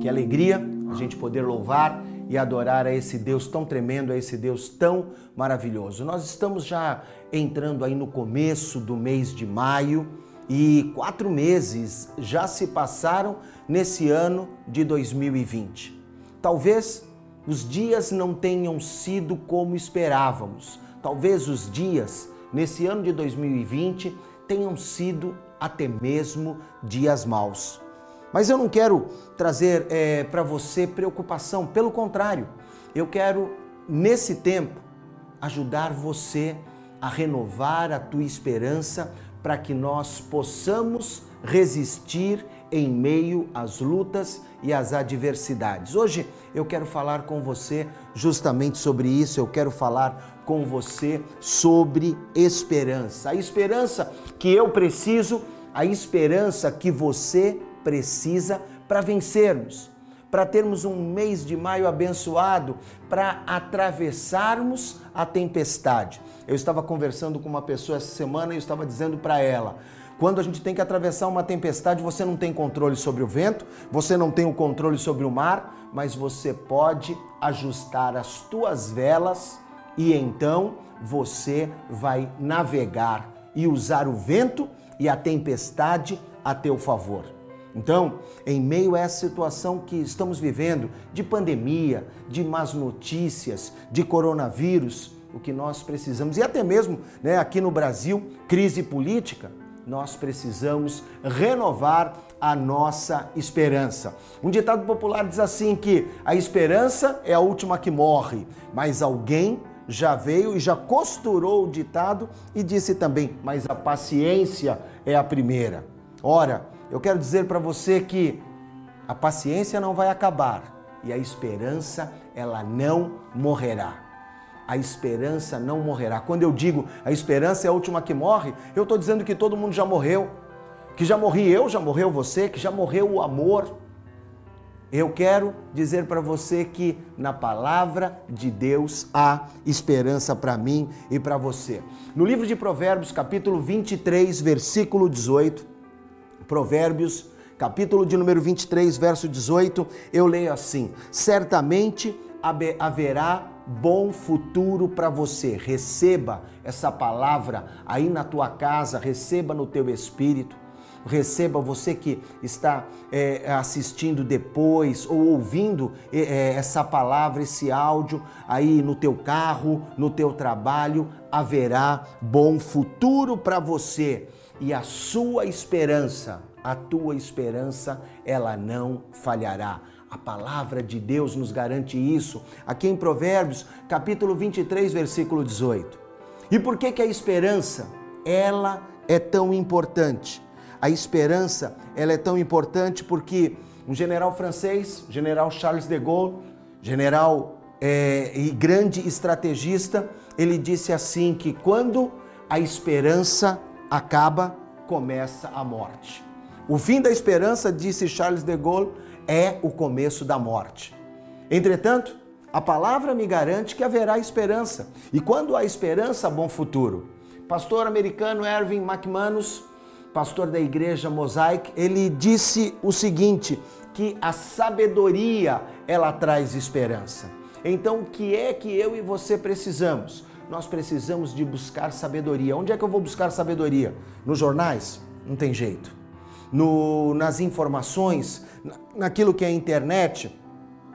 Que alegria a gente poder louvar e adorar a esse Deus tão tremendo, a esse Deus tão maravilhoso. Nós estamos já entrando aí no começo do mês de maio e quatro meses já se passaram nesse ano de 2020. Talvez os dias não tenham sido como esperávamos. Talvez os dias nesse ano de 2020 tenham sido até mesmo dias maus. Mas eu não quero trazer é, para você preocupação, pelo contrário, eu quero, nesse tempo, ajudar você a renovar a tua esperança para que nós possamos resistir em meio às lutas e às adversidades. Hoje eu quero falar com você justamente sobre isso, eu quero falar com você sobre esperança. A esperança que eu preciso, a esperança que você precisa para vencermos, para termos um mês de maio abençoado, para atravessarmos a tempestade. Eu estava conversando com uma pessoa essa semana e eu estava dizendo para ela: quando a gente tem que atravessar uma tempestade, você não tem controle sobre o vento, você não tem o controle sobre o mar, mas você pode ajustar as tuas velas e então você vai navegar e usar o vento e a tempestade a teu favor. Então, em meio a essa situação que estamos vivendo, de pandemia, de más notícias, de coronavírus, o que nós precisamos, e até mesmo né, aqui no Brasil, crise política, nós precisamos renovar a nossa esperança. Um ditado popular diz assim que a esperança é a última que morre, mas alguém já veio e já costurou o ditado e disse também, mas a paciência é a primeira. Ora, eu quero dizer para você que a paciência não vai acabar e a esperança, ela não morrerá. A esperança não morrerá. Quando eu digo a esperança é a última que morre, eu estou dizendo que todo mundo já morreu. Que já morri eu, já morreu você, que já morreu o amor. Eu quero dizer para você que na palavra de Deus há esperança para mim e para você. No livro de Provérbios, capítulo 23, versículo 18, Provérbios, capítulo de número 23, verso 18, eu leio assim: Certamente haverá bom futuro para você. Receba essa palavra aí na tua casa, receba no teu espírito. Receba você que está é, assistindo depois ou ouvindo é, essa palavra, esse áudio aí no teu carro, no teu trabalho, haverá bom futuro para você e a sua esperança, a tua esperança, ela não falhará. A palavra de Deus nos garante isso. Aqui em Provérbios, capítulo 23, versículo 18. E por que que a esperança, ela é tão importante? A esperança, ela é tão importante porque um general francês, general Charles de Gaulle, general é, e grande estrategista, ele disse assim que quando a esperança acaba, começa a morte. O fim da esperança, disse Charles de Gaulle, é o começo da morte. Entretanto, a palavra me garante que haverá esperança. E quando há esperança, bom futuro. Pastor americano Erwin McManus, pastor da igreja Mosaic, ele disse o seguinte, que a sabedoria ela traz esperança. Então, o que é que eu e você precisamos? Nós precisamos de buscar sabedoria. Onde é que eu vou buscar sabedoria? Nos jornais? Não tem jeito. No, nas informações, naquilo que é a internet,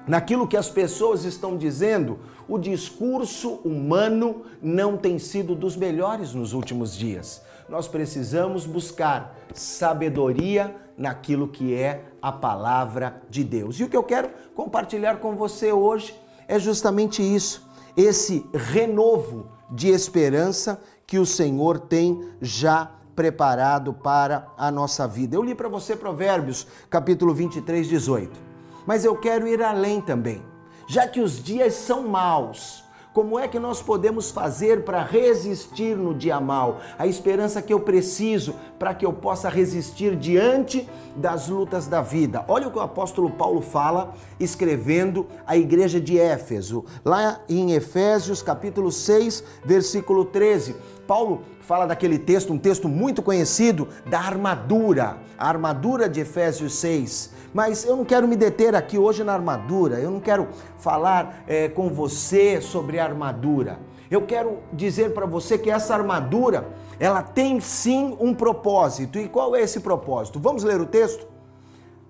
naquilo que as pessoas estão dizendo, o discurso humano não tem sido dos melhores nos últimos dias. Nós precisamos buscar sabedoria naquilo que é a palavra de Deus. E o que eu quero compartilhar com você hoje é justamente isso esse renovo de esperança que o Senhor tem já preparado para a nossa vida. Eu li para você Provérbios, capítulo 23, 18. Mas eu quero ir além também. Já que os dias são maus, como é que nós podemos fazer para resistir no dia mal? A esperança que eu preciso para que eu possa resistir diante das lutas da vida. Olha o que o apóstolo Paulo fala escrevendo à igreja de Éfeso, lá em Efésios capítulo 6, versículo 13. Paulo fala daquele texto, um texto muito conhecido, da armadura, a armadura de Efésios 6. Mas eu não quero me deter aqui hoje na armadura, eu não quero falar é, com você sobre a armadura. Eu quero dizer para você que essa armadura, ela tem sim um propósito. E qual é esse propósito? Vamos ler o texto?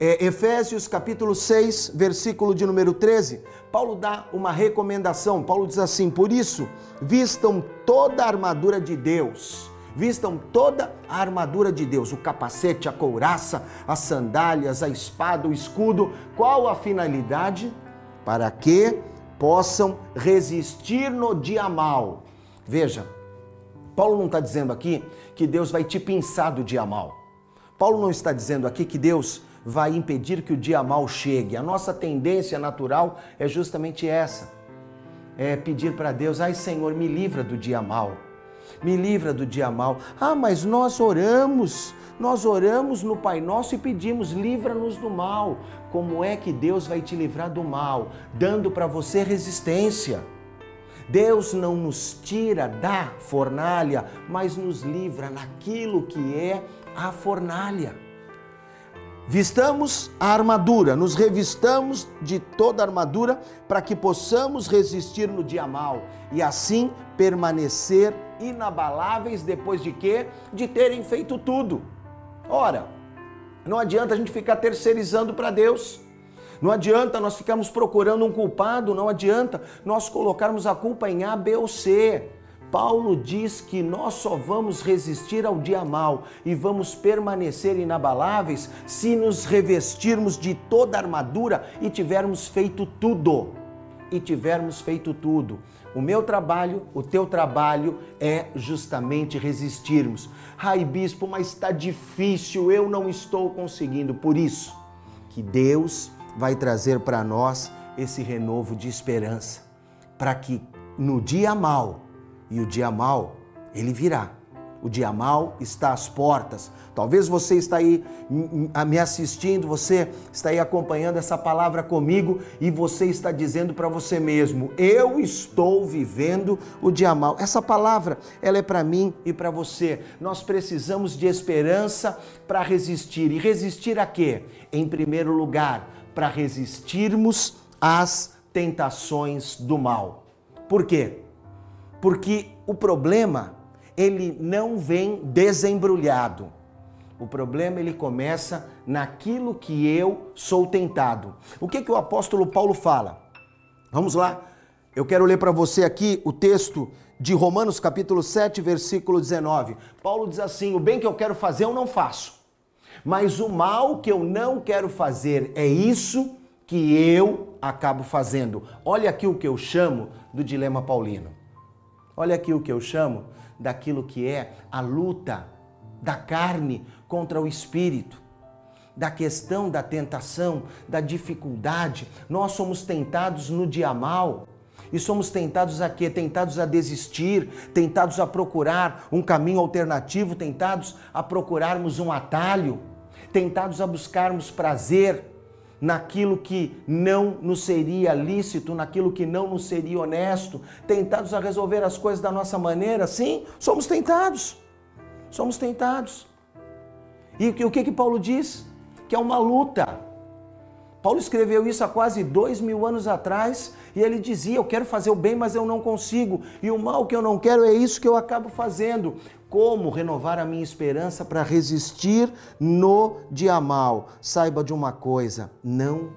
É, Efésios capítulo 6, versículo de número 13, Paulo dá uma recomendação. Paulo diz assim: Por isso, vistam toda a armadura de Deus. Vistam toda a armadura de Deus, o capacete, a couraça, as sandálias, a espada, o escudo. Qual a finalidade? Para que possam resistir no dia mal. Veja, Paulo não está dizendo aqui que Deus vai te pinçar do dia mal. Paulo não está dizendo aqui que Deus vai impedir que o dia mal chegue. A nossa tendência natural é justamente essa: é pedir para Deus, ai Senhor, me livra do dia mal. Me livra do dia mal. Ah, mas nós oramos, nós oramos no Pai Nosso e pedimos, livra-nos do mal. Como é que Deus vai te livrar do mal? Dando para você resistência. Deus não nos tira da fornalha, mas nos livra naquilo que é a fornalha. Vistamos a armadura, nos revistamos de toda a armadura para que possamos resistir no dia mal e assim permanecer inabaláveis depois de quê? De terem feito tudo. Ora, não adianta a gente ficar terceirizando para Deus. Não adianta nós ficarmos procurando um culpado, não adianta nós colocarmos a culpa em A, B ou C. Paulo diz que nós só vamos resistir ao dia mal e vamos permanecer inabaláveis se nos revestirmos de toda a armadura e tivermos feito tudo. E tivermos feito tudo. O meu trabalho, o teu trabalho é justamente resistirmos. Ai, bispo, mas está difícil, eu não estou conseguindo. Por isso que Deus vai trazer para nós esse renovo de esperança, para que no dia mal e o dia mal, ele virá. O dia mal está às portas. Talvez você está aí me assistindo, você está aí acompanhando essa palavra comigo e você está dizendo para você mesmo: "Eu estou vivendo o dia mal". Essa palavra, ela é para mim e para você. Nós precisamos de esperança para resistir. E resistir a quê? Em primeiro lugar, para resistirmos às tentações do mal. Por quê? Porque o problema ele não vem desembrulhado. O problema ele começa naquilo que eu sou tentado. O que que o apóstolo Paulo fala? Vamos lá. Eu quero ler para você aqui o texto de Romanos capítulo 7, versículo 19. Paulo diz assim: "O bem que eu quero fazer eu não faço, mas o mal que eu não quero fazer é isso que eu acabo fazendo". Olha aqui o que eu chamo do dilema paulino. Olha aqui o que eu chamo daquilo que é a luta da carne contra o espírito, da questão da tentação, da dificuldade. Nós somos tentados no dia mal. E somos tentados a quê? Tentados a desistir, tentados a procurar um caminho alternativo, tentados a procurarmos um atalho, tentados a buscarmos prazer, naquilo que não nos seria lícito, naquilo que não nos seria honesto, tentados a resolver as coisas da nossa maneira, sim, somos tentados. Somos tentados. E o que, que Paulo diz? Que é uma luta. Paulo escreveu isso há quase dois mil anos atrás e ele dizia: Eu quero fazer o bem, mas eu não consigo, e o mal que eu não quero é isso que eu acabo fazendo. Como renovar a minha esperança para resistir no dia mal? Saiba de uma coisa: não,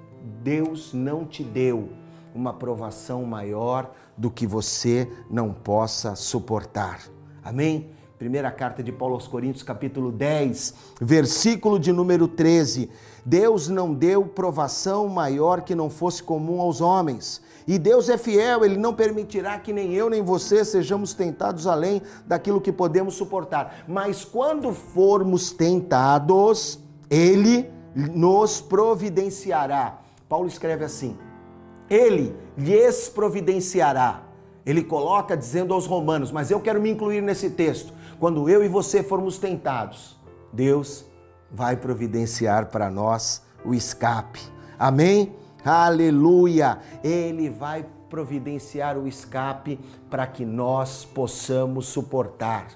Deus não te deu uma provação maior do que você não possa suportar. Amém? Primeira carta de Paulo aos Coríntios, capítulo 10, versículo de número 13. Deus não deu provação maior que não fosse comum aos homens. E Deus é fiel, ele não permitirá que nem eu nem você sejamos tentados além daquilo que podemos suportar. Mas quando formos tentados, ele nos providenciará. Paulo escreve assim: Ele lhes providenciará. Ele coloca dizendo aos romanos, mas eu quero me incluir nesse texto. Quando eu e você formos tentados, Deus vai providenciar para nós o escape. Amém? Aleluia! Ele vai providenciar o escape para que nós possamos suportar.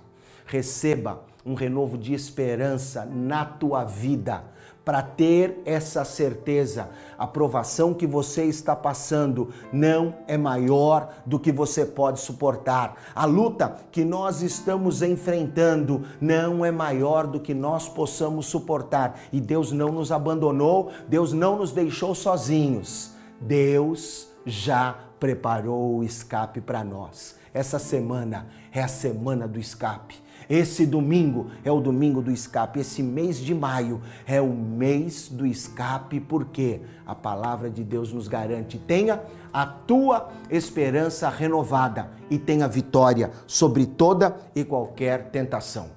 Receba um renovo de esperança na tua vida para ter essa certeza. A provação que você está passando não é maior do que você pode suportar. A luta que nós estamos enfrentando não é maior do que nós possamos suportar. E Deus não nos abandonou, Deus não nos deixou sozinhos. Deus já preparou o escape para nós. Essa semana é a semana do escape. Esse domingo é o domingo do escape. Esse mês de maio é o mês do escape, porque a palavra de Deus nos garante: tenha a tua esperança renovada e tenha vitória sobre toda e qualquer tentação.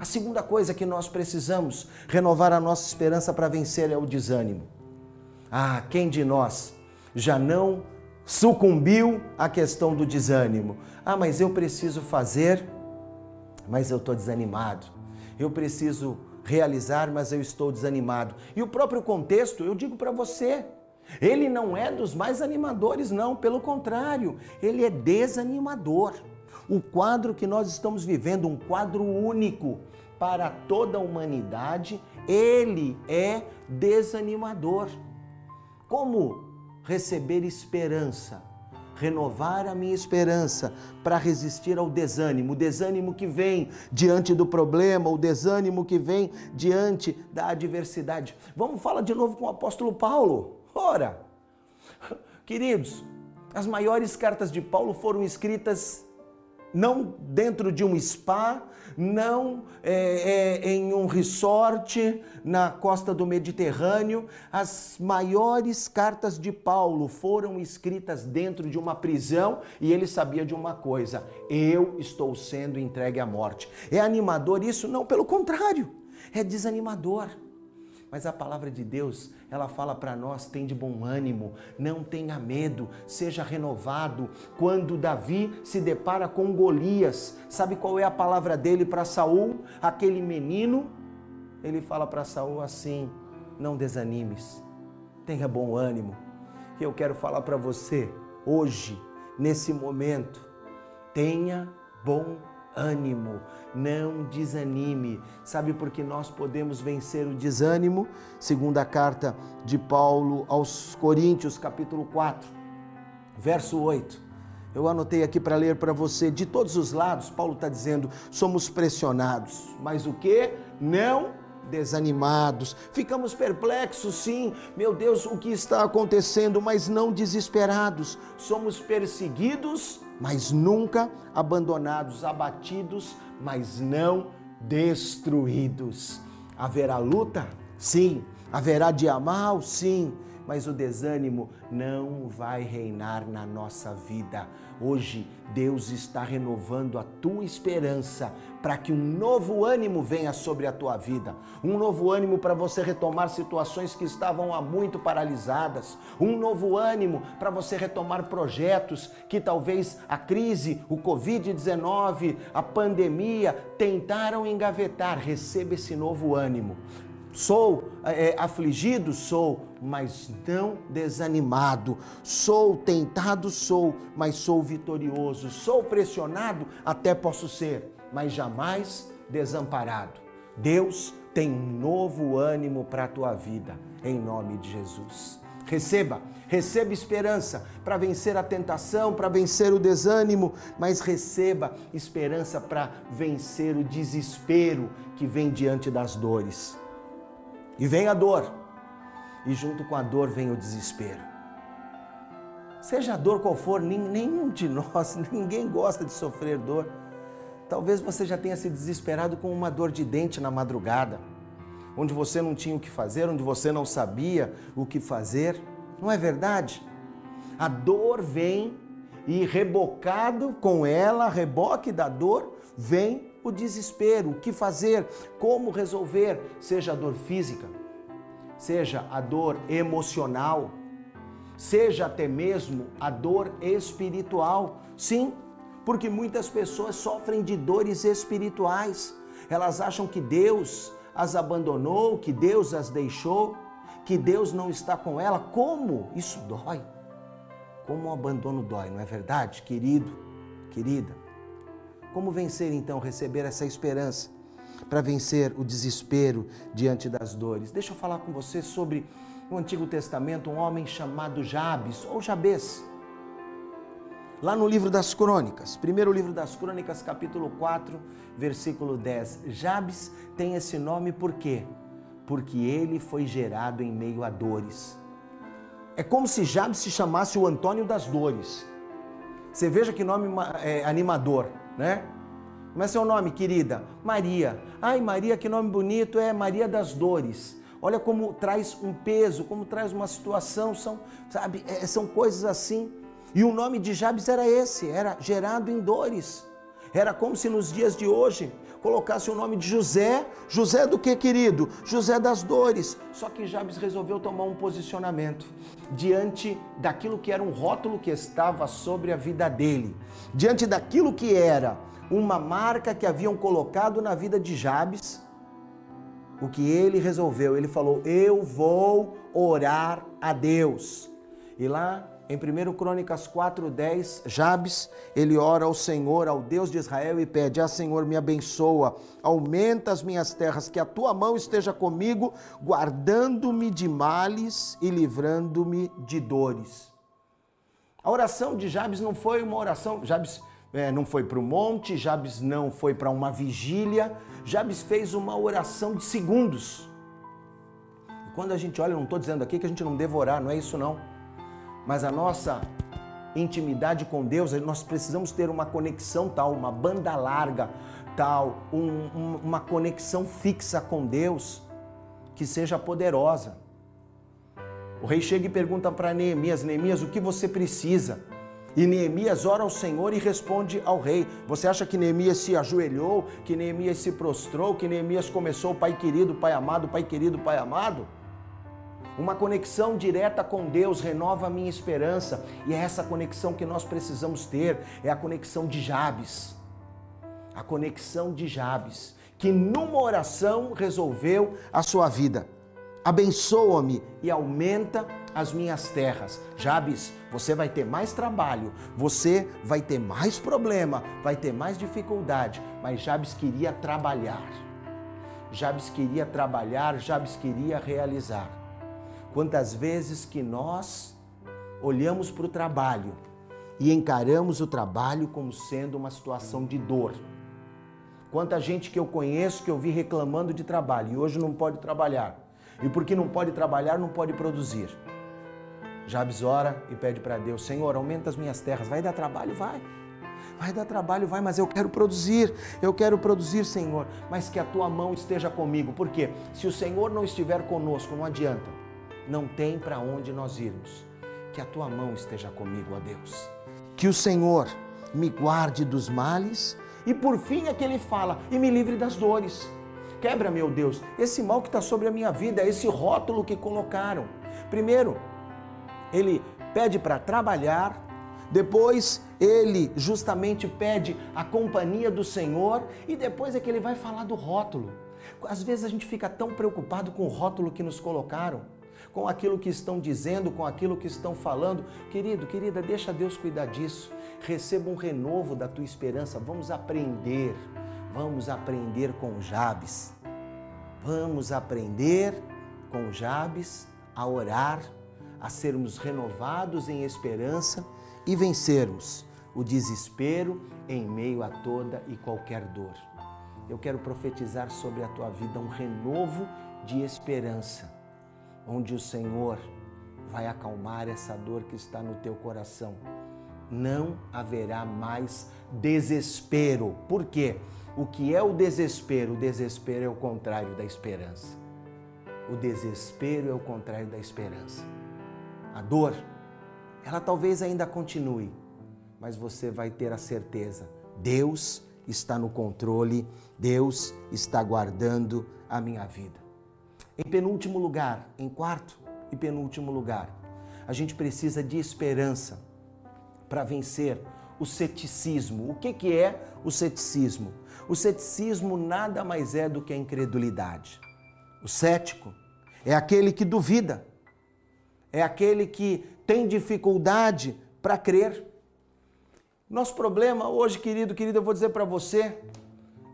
A segunda coisa que nós precisamos renovar a nossa esperança para vencer é o desânimo. Ah, quem de nós já não sucumbiu à questão do desânimo? Ah, mas eu preciso fazer mas eu estou desanimado. Eu preciso realizar, mas eu estou desanimado. E o próprio contexto, eu digo para você, ele não é dos mais animadores, não, pelo contrário, ele é desanimador. O quadro que nós estamos vivendo, um quadro único para toda a humanidade, ele é desanimador. Como receber esperança? Renovar a minha esperança para resistir ao desânimo, o desânimo que vem diante do problema, o desânimo que vem diante da adversidade. Vamos falar de novo com o apóstolo Paulo. Ora, queridos, as maiores cartas de Paulo foram escritas não dentro de um spa, não é, é, em um resort na costa do Mediterrâneo. As maiores cartas de Paulo foram escritas dentro de uma prisão e ele sabia de uma coisa: eu estou sendo entregue à morte. É animador isso? Não, pelo contrário, é desanimador. Mas a palavra de Deus, ela fala para nós: tem de bom ânimo, não tenha medo, seja renovado. Quando Davi se depara com Golias, sabe qual é a palavra dele para Saul? Aquele menino, ele fala para Saul assim: não desanimes, tenha bom ânimo. E eu quero falar para você, hoje, nesse momento, tenha bom ânimo ânimo, não desanime. Sabe por que nós podemos vencer o desânimo? Segundo a carta de Paulo aos Coríntios, capítulo 4, verso 8. Eu anotei aqui para ler para você. De todos os lados, Paulo está dizendo: somos pressionados, mas o que? Não desanimados. Ficamos perplexos, sim. Meu Deus, o que está acontecendo? Mas não desesperados. Somos perseguidos mas nunca abandonados, abatidos, mas não destruídos. Haverá luta? Sim. Haverá dia mal? Sim mas o desânimo não vai reinar na nossa vida. Hoje, Deus está renovando a tua esperança para que um novo ânimo venha sobre a tua vida, um novo ânimo para você retomar situações que estavam há muito paralisadas, um novo ânimo para você retomar projetos que talvez a crise, o Covid-19, a pandemia tentaram engavetar. Receba esse novo ânimo. Sou é, afligido? Sou, mas não desanimado. Sou tentado? Sou, mas sou vitorioso. Sou pressionado? Até posso ser, mas jamais desamparado. Deus tem um novo ânimo para a tua vida, em nome de Jesus. Receba, receba esperança para vencer a tentação, para vencer o desânimo, mas receba esperança para vencer o desespero que vem diante das dores. E vem a dor, e junto com a dor vem o desespero. Seja a dor qual for, nenhum de nós, ninguém gosta de sofrer dor. Talvez você já tenha se desesperado com uma dor de dente na madrugada, onde você não tinha o que fazer, onde você não sabia o que fazer. Não é verdade? A dor vem e rebocado com ela, reboque da dor, vem o desespero, o que fazer, como resolver, seja a dor física, seja a dor emocional, seja até mesmo a dor espiritual. Sim, porque muitas pessoas sofrem de dores espirituais. Elas acham que Deus as abandonou, que Deus as deixou, que Deus não está com ela. Como? Isso dói. Como o abandono dói, não é verdade, querido, querida? Como vencer então, receber essa esperança para vencer o desespero diante das dores? Deixa eu falar com você sobre no Antigo Testamento um homem chamado Jabes ou Jabes. Lá no livro das Crônicas, primeiro livro das Crônicas, capítulo 4, versículo 10. Jabes tem esse nome por quê? Porque ele foi gerado em meio a dores. É como se Jabes se chamasse o Antônio das Dores. Você veja que nome é, animador né? Como é seu nome, querida? Maria. Ai, Maria, que nome bonito, é Maria das Dores. Olha como traz um peso, como traz uma situação, são, sabe, é, são coisas assim. E o nome de Jabes era esse, era gerado em dores. Era como se nos dias de hoje colocasse o nome de José. José do que, querido? José das dores. Só que Jabes resolveu tomar um posicionamento diante daquilo que era um rótulo que estava sobre a vida dele, diante daquilo que era uma marca que haviam colocado na vida de Jabes. O que ele resolveu? Ele falou: Eu vou orar a Deus. E lá em 1 Crônicas 4:10, Jabes, ele ora ao Senhor, ao Deus de Israel e pede: "Ah, Senhor, me abençoa, aumenta as minhas terras, que a tua mão esteja comigo, guardando-me de males e livrando-me de dores." A oração de Jabes não foi uma oração, Jabes é, não foi para o monte, Jabes não foi para uma vigília, Jabes fez uma oração de segundos. E quando a gente olha, não estou dizendo aqui que a gente não devorar, não é isso não mas a nossa intimidade com Deus, nós precisamos ter uma conexão tal, uma banda larga tal, um, um, uma conexão fixa com Deus que seja poderosa. O rei chega e pergunta para Neemias: Neemias, o que você precisa? E Neemias ora ao Senhor e responde ao rei. Você acha que Neemias se ajoelhou, que Neemias se prostrou, que Neemias começou, Pai querido, Pai amado, Pai querido, Pai amado? Uma conexão direta com Deus renova a minha esperança e é essa conexão que nós precisamos ter, é a conexão de Jabes. A conexão de Jabes, que numa oração resolveu a sua vida. Abençoa-me e aumenta as minhas terras. Jabes, você vai ter mais trabalho, você vai ter mais problema, vai ter mais dificuldade, mas Jabes queria trabalhar. Jabes queria trabalhar, Jabes queria realizar. Quantas vezes que nós olhamos para o trabalho e encaramos o trabalho como sendo uma situação de dor. Quanta gente que eu conheço que eu vi reclamando de trabalho e hoje não pode trabalhar. E porque não pode trabalhar, não pode produzir. Jabes ora e pede para Deus: Senhor, aumenta as minhas terras. Vai dar trabalho? Vai. Vai dar trabalho, vai, mas eu quero produzir. Eu quero produzir, Senhor. Mas que a tua mão esteja comigo. Porque se o Senhor não estiver conosco, não adianta não tem para onde nós irmos. Que a tua mão esteja comigo, ó Deus. Que o Senhor me guarde dos males e por fim é que ele fala, e me livre das dores. Quebra, meu Deus, esse mal que está sobre a minha vida, esse rótulo que colocaram. Primeiro, ele pede para trabalhar, depois ele justamente pede a companhia do Senhor e depois é que ele vai falar do rótulo. Às vezes a gente fica tão preocupado com o rótulo que nos colocaram com aquilo que estão dizendo, com aquilo que estão falando. Querido, querida, deixa Deus cuidar disso. Receba um renovo da tua esperança. Vamos aprender. Vamos aprender com Jabes. Vamos aprender com Jabes a orar, a sermos renovados em esperança e vencermos o desespero em meio a toda e qualquer dor. Eu quero profetizar sobre a tua vida um renovo de esperança onde o Senhor vai acalmar essa dor que está no teu coração. Não haverá mais desespero. Por quê? O que é o desespero? O desespero é o contrário da esperança. O desespero é o contrário da esperança. A dor, ela talvez ainda continue, mas você vai ter a certeza: Deus está no controle, Deus está guardando a minha vida. Em penúltimo lugar, em quarto e penúltimo lugar, a gente precisa de esperança para vencer o ceticismo. O que, que é o ceticismo? O ceticismo nada mais é do que a incredulidade. O cético é aquele que duvida, é aquele que tem dificuldade para crer. Nosso problema hoje, querido, querida, eu vou dizer para você,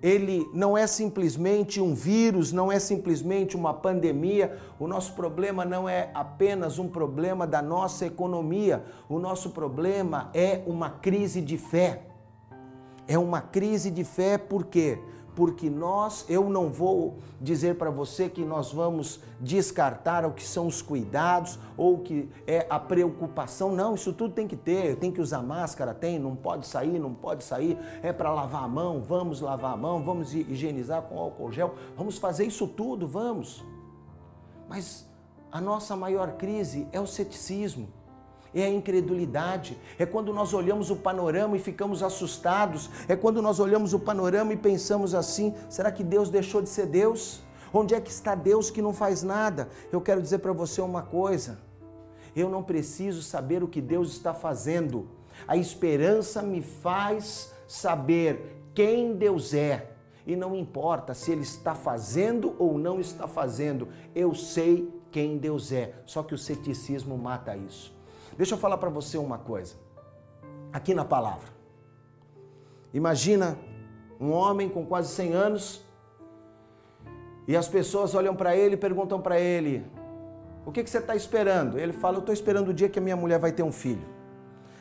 ele não é simplesmente um vírus, não é simplesmente uma pandemia. O nosso problema não é apenas um problema da nossa economia. O nosso problema é uma crise de fé. É uma crise de fé por quê? Porque nós, eu não vou dizer para você que nós vamos descartar o que são os cuidados ou o que é a preocupação. Não, isso tudo tem que ter, tem que usar máscara, tem, não pode sair, não pode sair, é para lavar a mão, vamos lavar a mão, vamos higienizar com álcool gel, vamos fazer isso tudo, vamos. Mas a nossa maior crise é o ceticismo é a incredulidade, é quando nós olhamos o panorama e ficamos assustados, é quando nós olhamos o panorama e pensamos assim: será que Deus deixou de ser Deus? Onde é que está Deus que não faz nada? Eu quero dizer para você uma coisa: eu não preciso saber o que Deus está fazendo, a esperança me faz saber quem Deus é. E não importa se Ele está fazendo ou não está fazendo, eu sei quem Deus é. Só que o ceticismo mata isso. Deixa eu falar para você uma coisa. Aqui na palavra. Imagina um homem com quase 100 anos e as pessoas olham para ele e perguntam para ele: O que, que você está esperando? Ele fala: Eu estou esperando o dia que a minha mulher vai ter um filho.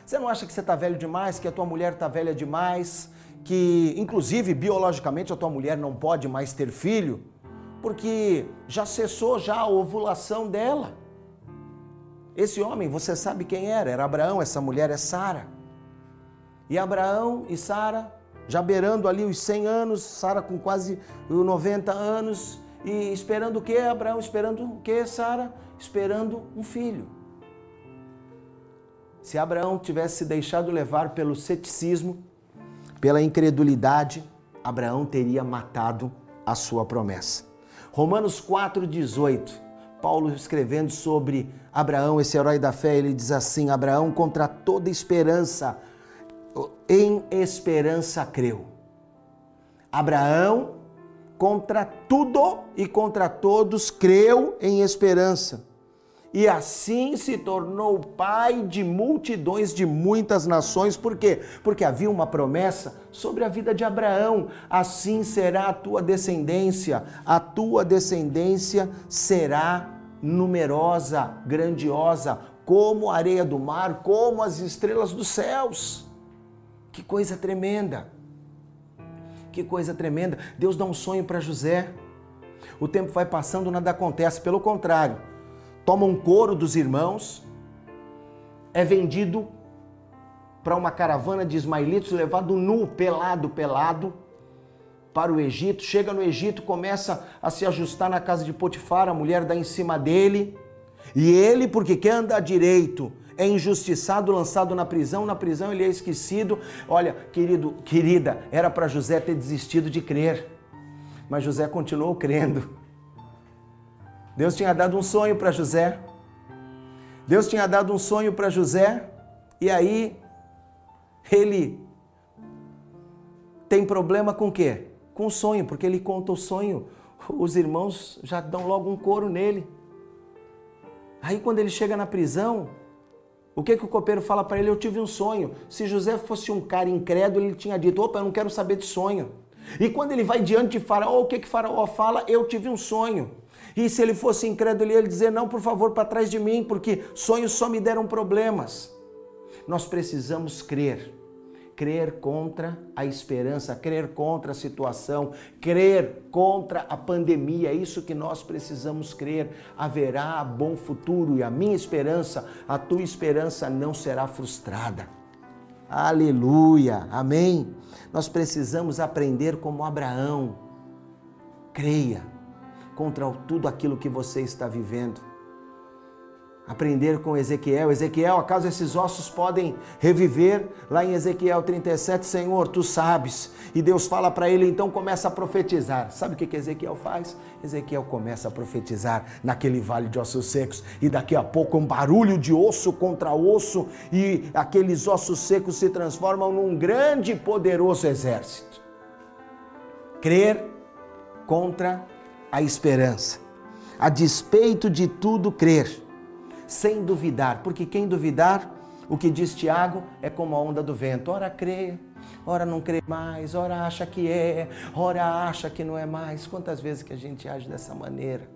Você não acha que você está velho demais, que a tua mulher está velha demais, que inclusive biologicamente a tua mulher não pode mais ter filho, porque já cessou já a ovulação dela? Esse homem, você sabe quem era? Era Abraão, essa mulher é Sara. E Abraão e Sara, já beirando ali os 100 anos, Sara com quase 90 anos, e esperando o que, Abraão? Esperando o que, Sara? Esperando um filho. Se Abraão tivesse deixado levar pelo ceticismo, pela incredulidade, Abraão teria matado a sua promessa. Romanos 4,18 Paulo escrevendo sobre Abraão, esse herói da fé, ele diz assim: Abraão, contra toda esperança, em esperança creu. Abraão, contra tudo e contra todos, creu em esperança e assim se tornou pai de multidões de muitas nações. Por quê? Porque havia uma promessa sobre a vida de Abraão: assim será a tua descendência, a tua descendência será numerosa, grandiosa, como a areia do mar, como as estrelas dos céus. Que coisa tremenda! Que coisa tremenda! Deus dá um sonho para José. O tempo vai passando, nada acontece, pelo contrário toma um couro dos irmãos, é vendido para uma caravana de ismaelitas, levado nu, pelado, pelado, para o Egito. Chega no Egito, começa a se ajustar na casa de Potifar, a mulher dá em cima dele. E ele, porque quer andar direito, é injustiçado, lançado na prisão, na prisão ele é esquecido. Olha, querido, querida, era para José ter desistido de crer, mas José continuou crendo. Deus tinha dado um sonho para José. Deus tinha dado um sonho para José e aí ele tem problema com o quê? Com o sonho, porque ele conta o sonho, os irmãos já dão logo um coro nele. Aí quando ele chega na prisão, o que, que o copeiro fala para ele? Eu tive um sonho. Se José fosse um cara incrédulo, ele tinha dito: opa, eu não quero saber de sonho. E quando ele vai diante de Faraó, o que, que Faraó fala? Eu tive um sonho. E se ele fosse incrédulo, ele ia dizer: Não, por favor, para trás de mim, porque sonhos só me deram problemas. Nós precisamos crer. Crer contra a esperança, crer contra a situação, crer contra a pandemia. É isso que nós precisamos crer. Haverá bom futuro e a minha esperança, a tua esperança não será frustrada. Aleluia, amém. Nós precisamos aprender como Abraão. Creia contra tudo aquilo que você está vivendo. Aprender com Ezequiel. Ezequiel, acaso esses ossos podem reviver? Lá em Ezequiel 37, Senhor, tu sabes. E Deus fala para ele, então começa a profetizar. Sabe o que, que Ezequiel faz? Ezequiel começa a profetizar naquele vale de ossos secos. E daqui a pouco um barulho de osso contra osso. E aqueles ossos secos se transformam num grande e poderoso exército. Crer contra a esperança. A despeito de tudo, crer, sem duvidar, porque quem duvidar O que diz Tiago é como a onda do vento. Ora crê, ora não crê mais, ora acha que é, ora acha que não é mais. Quantas vezes que a gente age dessa maneira?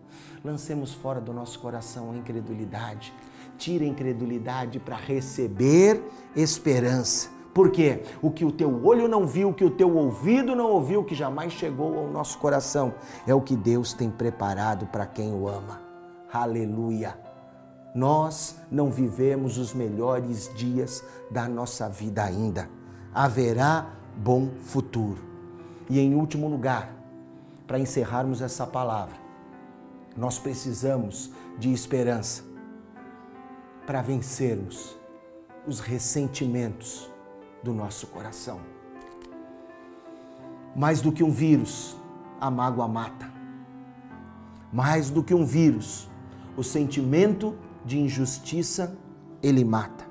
Lancemos fora do nosso coração a incredulidade. Tire a incredulidade para receber esperança. Por quê? O que o teu olho não viu, o que o teu ouvido não ouviu, o que jamais chegou ao nosso coração, é o que Deus tem preparado para quem o ama. Aleluia! Nós não vivemos os melhores dias da nossa vida ainda. Haverá bom futuro. E em último lugar, para encerrarmos essa palavra, nós precisamos de esperança para vencermos os ressentimentos do nosso coração. Mais do que um vírus, a mágoa mata. Mais do que um vírus, o sentimento de injustiça ele mata.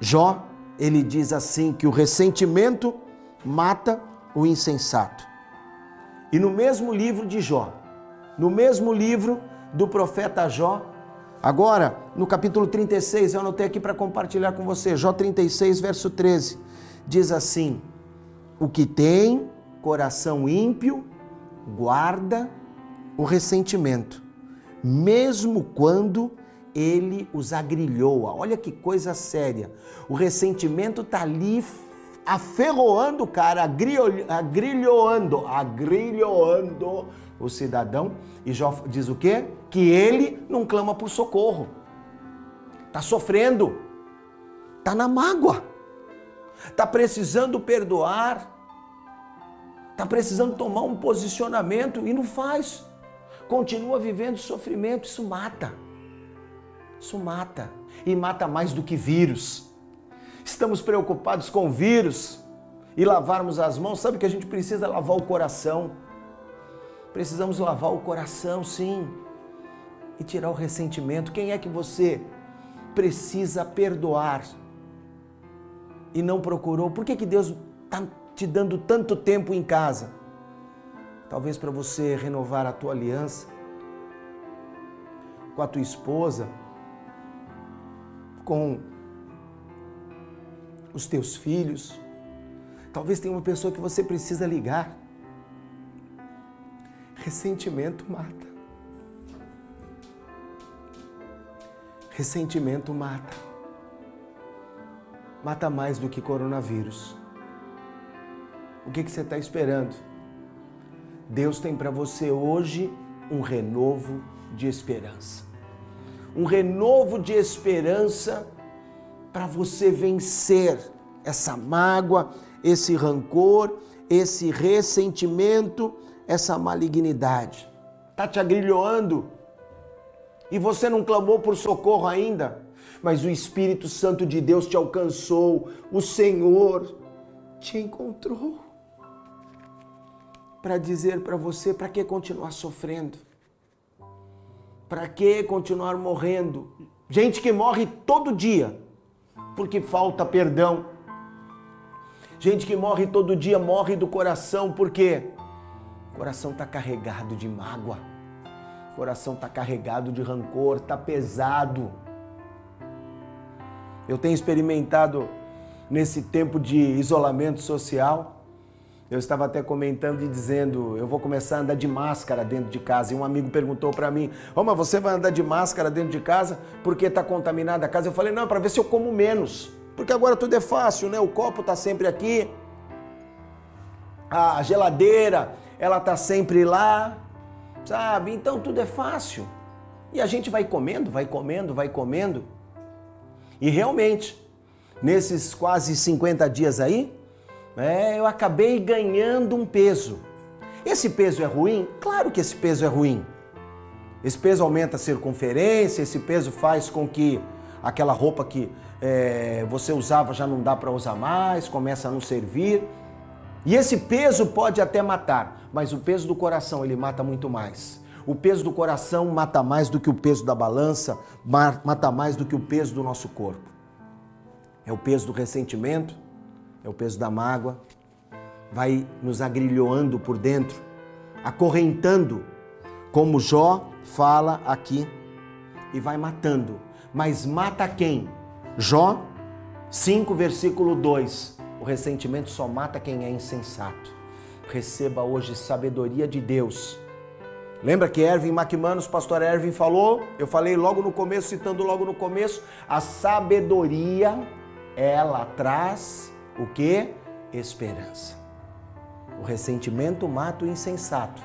Jó, ele diz assim que o ressentimento mata o insensato. E no mesmo livro de Jó, no mesmo livro do profeta Jó, agora no capítulo 36, eu anotei aqui para compartilhar com você, Jó 36, verso 13, diz assim: O que tem coração ímpio guarda o ressentimento, mesmo quando ele os agrilhoa. Olha que coisa séria. O ressentimento está ali aferroando o cara, agrilhoando, agrilhoando o cidadão. E Jó diz o quê? Que ele não clama por socorro. Está sofrendo. Está na mágoa. Está precisando perdoar. Está precisando tomar um posicionamento e não faz continua vivendo sofrimento, isso mata. Isso mata. E mata mais do que vírus. Estamos preocupados com vírus e lavarmos as mãos. Sabe que a gente precisa lavar o coração. Precisamos lavar o coração, sim. E tirar o ressentimento. Quem é que você precisa perdoar e não procurou? Por que, que Deus está te dando tanto tempo em casa? talvez para você renovar a tua aliança com a tua esposa, com os teus filhos. Talvez tenha uma pessoa que você precisa ligar. Ressentimento mata. Ressentimento mata. Mata mais do que coronavírus. O que, que você está esperando? Deus tem para você hoje um renovo de esperança. Um renovo de esperança para você vencer essa mágoa, esse rancor, esse ressentimento, essa malignidade. Tá te agrilhoando e você não clamou por socorro ainda, mas o Espírito Santo de Deus te alcançou, o Senhor te encontrou para dizer para você para que continuar sofrendo? Para que continuar morrendo? Gente que morre todo dia porque falta perdão. Gente que morre todo dia morre do coração porque o coração está carregado de mágoa, o coração está carregado de rancor, está pesado. Eu tenho experimentado nesse tempo de isolamento social eu estava até comentando e dizendo, eu vou começar a andar de máscara dentro de casa. E um amigo perguntou para mim, ô, mas você vai andar de máscara dentro de casa porque está contaminada a casa? Eu falei, não, para ver se eu como menos. Porque agora tudo é fácil, né? O copo está sempre aqui, a geladeira, ela está sempre lá, sabe? Então tudo é fácil. E a gente vai comendo, vai comendo, vai comendo. E realmente, nesses quase 50 dias aí, é, eu acabei ganhando um peso. Esse peso é ruim? Claro que esse peso é ruim. Esse peso aumenta a circunferência, esse peso faz com que aquela roupa que é, você usava já não dá para usar mais, começa a não servir. E esse peso pode até matar, mas o peso do coração ele mata muito mais. O peso do coração mata mais do que o peso da balança, mata mais do que o peso do nosso corpo. É o peso do ressentimento, é o peso da mágoa, vai nos agrilhoando por dentro, acorrentando, como Jó fala aqui, e vai matando. Mas mata quem? Jó 5, versículo 2. O ressentimento só mata quem é insensato. Receba hoje sabedoria de Deus. Lembra que Erwin McManus, pastor Erwin falou? Eu falei logo no começo, citando logo no começo, a sabedoria ela traz o que? Esperança. O ressentimento mata o insensato,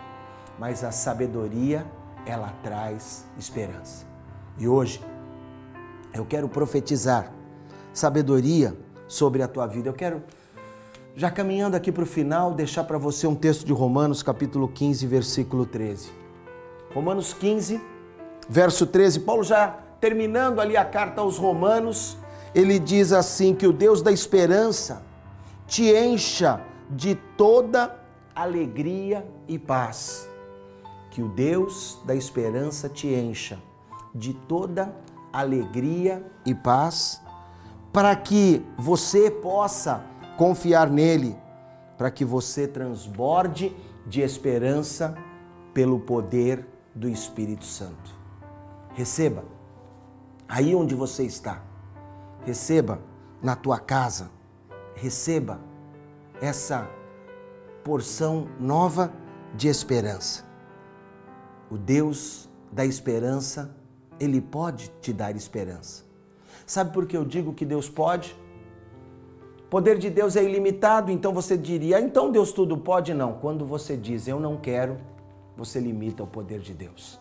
mas a sabedoria ela traz esperança. E hoje eu quero profetizar sabedoria sobre a tua vida. Eu quero, já caminhando aqui para o final, deixar para você um texto de Romanos, capítulo 15, versículo 13. Romanos 15, verso 13. Paulo já terminando ali a carta aos Romanos, ele diz assim: que o Deus da esperança te encha de toda alegria e paz. Que o Deus da esperança te encha de toda alegria e paz para que você possa confiar nele, para que você transborde de esperança pelo poder do Espírito Santo. Receba aí onde você está. Receba na tua casa. Receba essa porção nova de esperança. O Deus da esperança, ele pode te dar esperança. Sabe por que eu digo que Deus pode? O poder de Deus é ilimitado, então você diria, ah, então Deus tudo pode? Não. Quando você diz eu não quero, você limita o poder de Deus.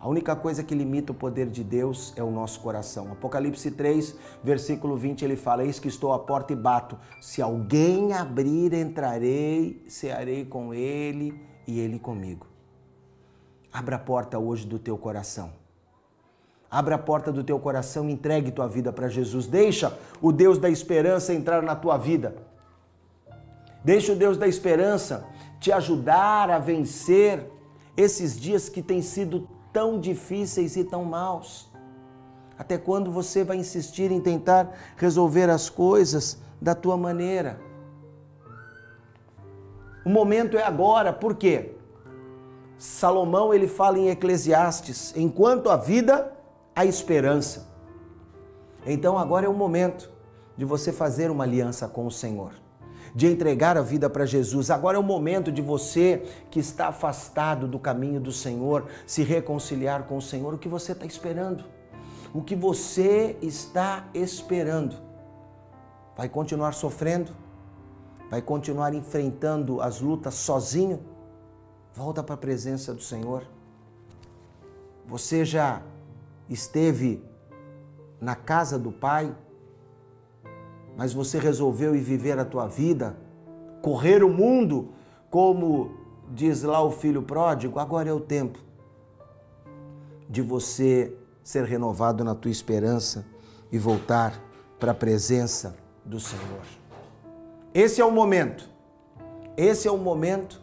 A única coisa que limita o poder de Deus é o nosso coração. Apocalipse 3, versículo 20, ele fala: Eis que estou à porta e bato. Se alguém abrir, entrarei, cearei com ele e ele comigo. Abra a porta hoje do teu coração. Abra a porta do teu coração e entregue tua vida para Jesus. Deixa o Deus da esperança entrar na tua vida. Deixa o Deus da esperança te ajudar a vencer esses dias que têm sido tão difíceis e tão maus. Até quando você vai insistir em tentar resolver as coisas da tua maneira? O momento é agora, por quê? Salomão ele fala em Eclesiastes, enquanto a vida a esperança. Então agora é o momento de você fazer uma aliança com o Senhor, de entregar a vida para Jesus. Agora é o momento de você que está afastado do caminho do Senhor se reconciliar com o Senhor. O que você está esperando? O que você está esperando? Vai continuar sofrendo? Vai continuar enfrentando as lutas sozinho? Volta para a presença do Senhor. Você já esteve na casa do Pai, mas você resolveu ir viver a tua vida, correr o mundo, como diz lá o filho pródigo, agora é o tempo de você ser renovado na tua esperança e voltar para a presença do Senhor. Esse é o momento. Esse é o momento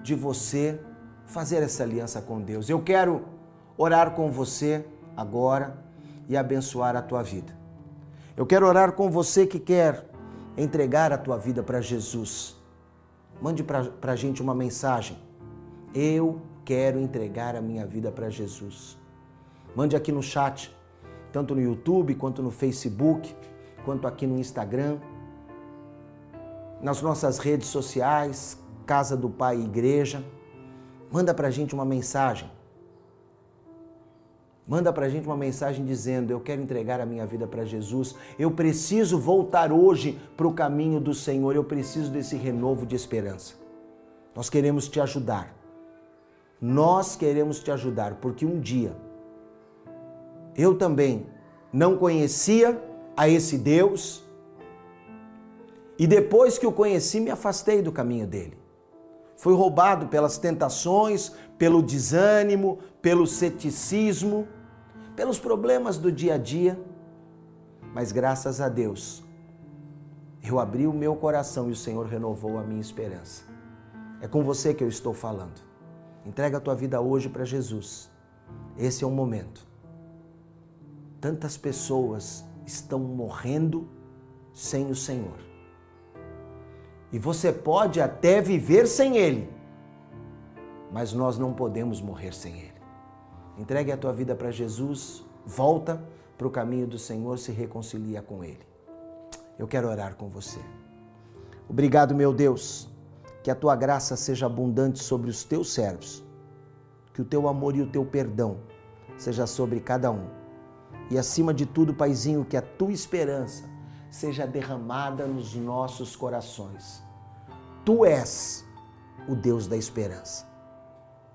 de você fazer essa aliança com Deus. Eu quero orar com você agora e abençoar a tua vida. Eu quero orar com você que quer entregar a tua vida para Jesus. Mande para a gente uma mensagem. Eu quero entregar a minha vida para Jesus. Mande aqui no chat, tanto no YouTube, quanto no Facebook, quanto aqui no Instagram, nas nossas redes sociais, Casa do Pai Igreja. Manda para a gente uma mensagem. Manda para a gente uma mensagem dizendo: Eu quero entregar a minha vida para Jesus. Eu preciso voltar hoje para o caminho do Senhor. Eu preciso desse renovo de esperança. Nós queremos te ajudar. Nós queremos te ajudar, porque um dia eu também não conhecia a esse Deus e depois que o conheci, me afastei do caminho dele. Fui roubado pelas tentações, pelo desânimo, pelo ceticismo pelos problemas do dia a dia, mas graças a Deus, eu abri o meu coração e o Senhor renovou a minha esperança. É com você que eu estou falando. Entrega a tua vida hoje para Jesus. Esse é o momento. Tantas pessoas estão morrendo sem o Senhor. E você pode até viver sem Ele, mas nós não podemos morrer sem Ele. Entregue a tua vida para Jesus, volta para o caminho do Senhor se reconcilia com Ele. Eu quero orar com você. Obrigado, meu Deus, que a tua graça seja abundante sobre os teus servos, que o teu amor e o teu perdão seja sobre cada um. E acima de tudo, Paizinho, que a tua esperança seja derramada nos nossos corações. Tu és o Deus da esperança.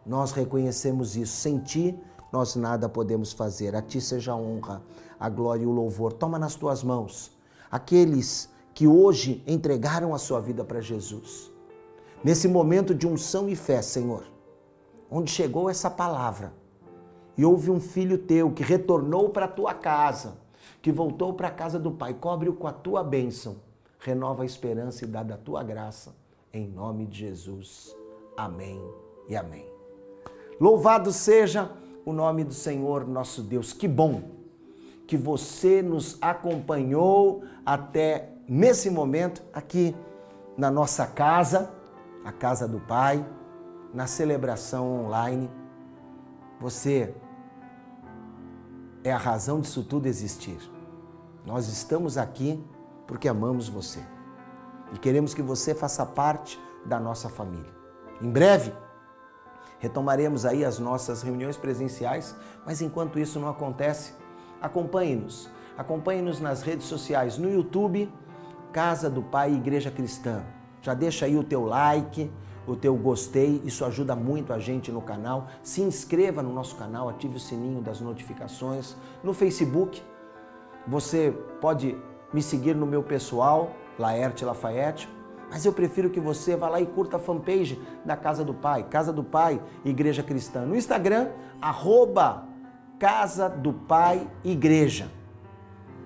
Nós reconhecemos isso. Sem ti, nós nada podemos fazer. A ti seja a honra, a glória e o louvor. Toma nas tuas mãos aqueles que hoje entregaram a sua vida para Jesus. Nesse momento de unção e fé, Senhor, onde chegou essa palavra e houve um filho teu que retornou para a tua casa, que voltou para a casa do Pai, cobre-o com a tua bênção, renova a esperança e dá da tua graça, em nome de Jesus. Amém e amém. Louvado seja o nome do Senhor nosso Deus. Que bom que você nos acompanhou até nesse momento aqui na nossa casa, a casa do Pai, na celebração online. Você é a razão disso tudo existir. Nós estamos aqui porque amamos você e queremos que você faça parte da nossa família. Em breve, retomaremos aí as nossas reuniões presenciais, mas enquanto isso não acontece, acompanhe-nos. Acompanhe-nos nas redes sociais, no YouTube, Casa do Pai Igreja Cristã. Já deixa aí o teu like, o teu gostei, isso ajuda muito a gente no canal. Se inscreva no nosso canal, ative o sininho das notificações. No Facebook, você pode me seguir no meu pessoal, Laerte Lafayette, mas eu prefiro que você vá lá e curta a fanpage da Casa do Pai, Casa do Pai Igreja Cristã. No Instagram, arroba Casa do Pai Igreja.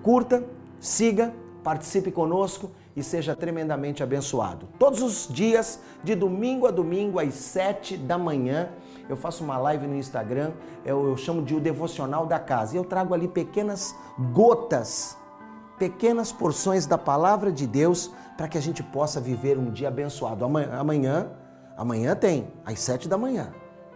Curta, siga, participe conosco e seja tremendamente abençoado. Todos os dias, de domingo a domingo, às sete da manhã, eu faço uma live no Instagram, eu, eu chamo de o Devocional da Casa. E eu trago ali pequenas gotas, pequenas porções da palavra de Deus para que a gente possa viver um dia abençoado. Amanhã, amanhã, tem, às sete da manhã,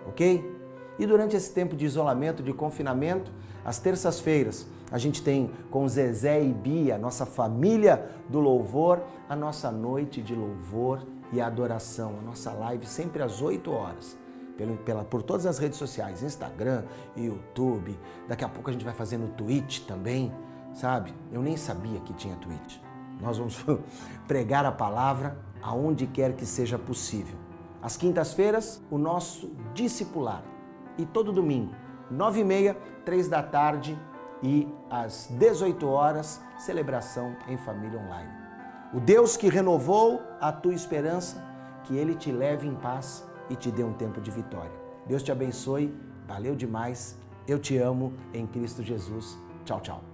ok? E durante esse tempo de isolamento, de confinamento, às terças-feiras, a gente tem com Zezé e Bia, nossa família do louvor, a nossa noite de louvor e adoração, a nossa live sempre às 8 horas. Pela, pela, por todas as redes sociais, Instagram, YouTube. Daqui a pouco a gente vai fazer no Twitch também, sabe? Eu nem sabia que tinha Twitch. Nós vamos pregar a palavra aonde quer que seja possível. Às quintas-feiras, o nosso discipular. E todo domingo, nove e meia, três da tarde, e às 18 horas, celebração em família online. O Deus que renovou a tua esperança, que Ele te leve em paz e te dê um tempo de vitória. Deus te abençoe, valeu demais, eu te amo em Cristo Jesus. Tchau, tchau.